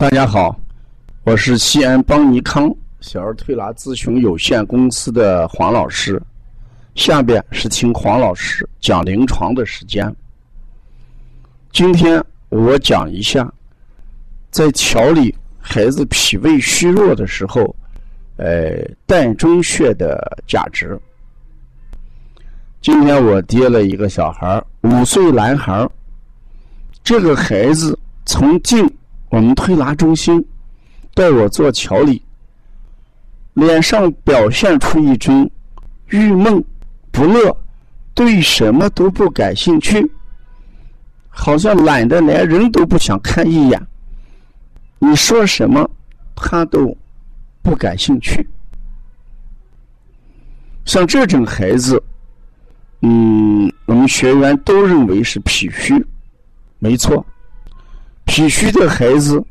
大家好，我是西安邦尼康小儿推拿咨询有限公司的黄老师。下边是听黄老师讲临床的时间。今天我讲一下，在调理孩子脾胃虚弱的时候，呃，膻中穴的价值。今天我接了一个小孩五岁男孩这个孩子从进。我们推拿中心带我做调理，脸上表现出一种郁闷不乐，对什么都不感兴趣，好像懒得连人都不想看一眼。你说什么，他都不感兴趣。像这种孩子，嗯，我们学员都认为是脾虚，没错。脾虚的孩子，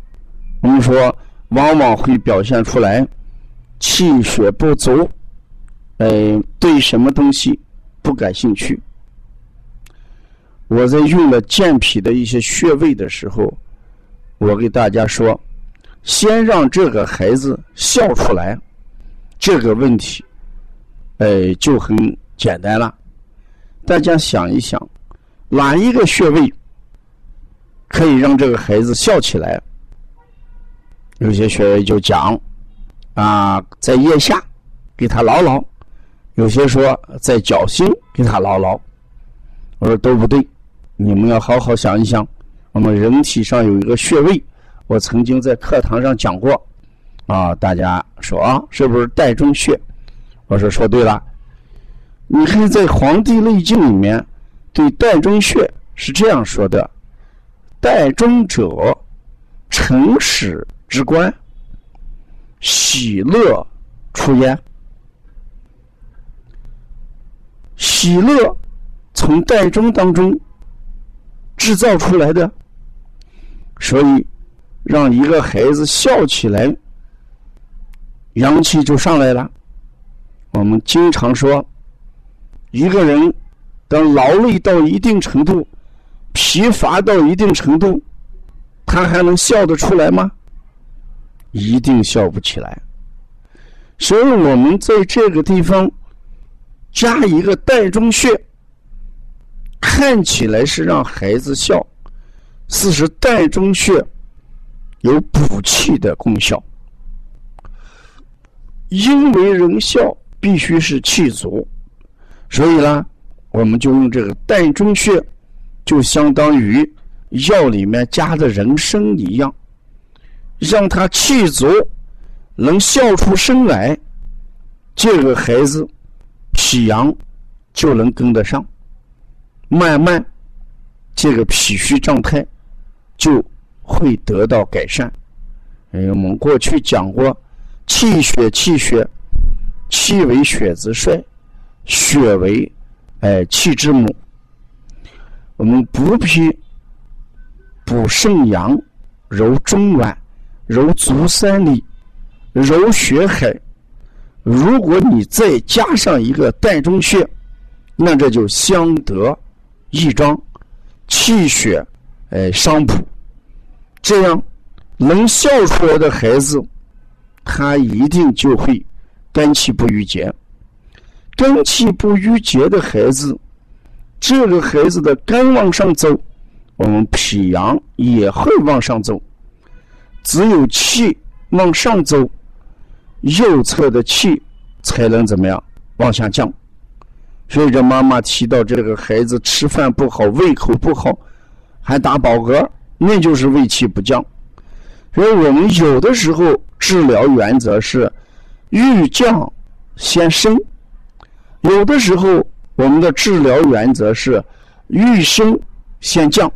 我们说往往会表现出来气血不足，呃，对什么东西不感兴趣。我在用了健脾的一些穴位的时候，我给大家说，先让这个孩子笑出来，这个问题，呃，就很简单了。大家想一想，哪一个穴位？可以让这个孩子笑起来。有些学员就讲啊，在腋下给他挠挠；有些说在脚心给他挠挠。我说都不对，你们要好好想一想。我们人体上有一个穴位，我曾经在课堂上讲过啊。大家说啊，是不是膻中穴？我说说对了。你看在《黄帝内经》里面对膻中穴是这样说的。代中者，成始之官，喜乐出焉。喜乐从代中当中制造出来的，所以让一个孩子笑起来，阳气就上来了。我们经常说，一个人当劳累到一定程度。疲乏到一定程度，他还能笑得出来吗？一定笑不起来。所以我们在这个地方加一个膻中穴，看起来是让孩子笑，事实膻中穴有补气的功效。因为人笑必须是气足，所以呢，我们就用这个膻中穴。就相当于药里面加的人参一样，让他气足，能笑出声来，这个孩子脾阳就能跟得上，慢慢这个脾虚状态就会得到改善。哎，我们过去讲过，气血气血，气为血之帅，血为哎气之母。我们补脾、补肾阳、揉中脘、揉足三里、揉血海。如果你再加上一个膻中穴，那这就相得益彰，气血哎相补。这样能笑出来的孩子，他一定就会肝气不郁结。肝气不郁结的孩子。这个孩子的肝往上走，我们脾阳也会往上走。只有气往上走，右侧的气才能怎么样往下降。所以这妈妈提到这个孩子吃饭不好，胃口不好，还打饱嗝，那就是胃气不降。所以我们有的时候治疗原则是欲降先升，有的时候。我们的治疗原则是欲升先降，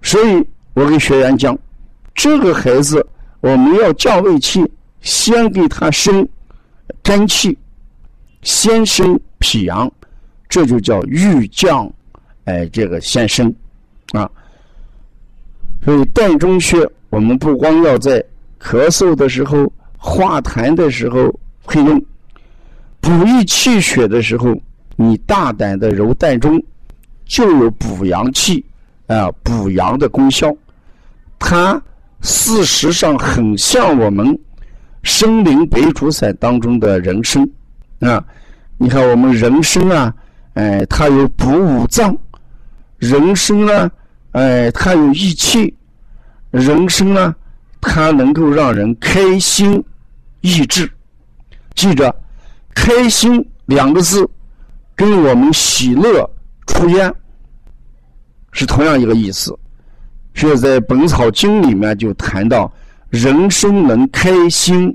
所以我给学员讲，这个孩子我们要降胃气，先给他升肝气，先升脾阳，这就叫欲降，哎，这个先升啊。所以膻中穴，我们不光要在咳嗽的时候、化痰的时候会用，补益气血的时候。你大胆的揉膻中，就有补阳气啊、补阳的功效。它事实上很像我们生灵白术散当中的人参啊。你看我们人参啊，哎，它有补五脏；人参呢，哎，它有益气；人参呢，它能够让人开心、益智。记着，“开心”两个字跟我们喜乐、出烟是同样一个意思。所以在《本草经》里面就谈到，人参能开心、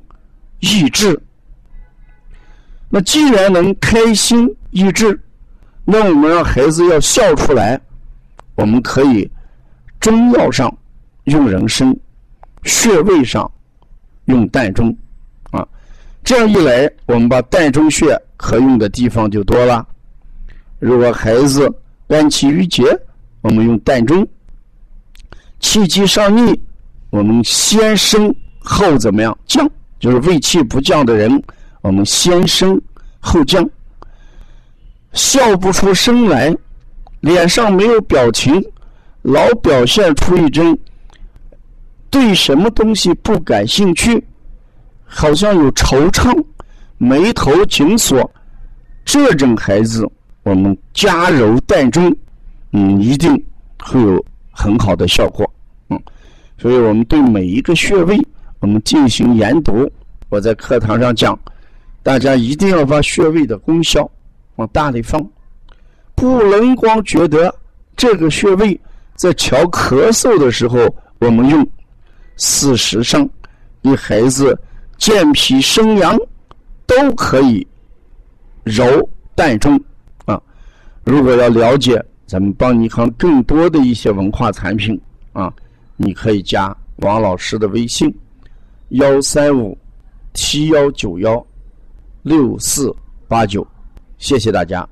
益智。那既然能开心益智，那我们让孩子要笑出来，我们可以中药上用人参，穴位上用膻中，啊，这样一来，我们把膻中穴可用的地方就多了。如果孩子肝气郁结，我们用膻中；气机上逆，我们先升后怎么样降？就是胃气不降的人。我们先升后降，笑不出声来，脸上没有表情，老表现出一种对什么东西不感兴趣，好像有惆怅，眉头紧锁，这种孩子，我们加揉膻中，嗯，一定会有很好的效果，嗯，所以我们对每一个穴位，我们进行研读。我在课堂上讲。大家一定要把穴位的功效往大里放，不能光觉得这个穴位在调咳嗽的时候我们用。事实上，你孩子健脾生阳都可以揉膻中。如果要了解咱们邦尼康更多的一些文化产品啊，你可以加王老师的微信：幺三五七幺九幺。六四八九，谢谢大家。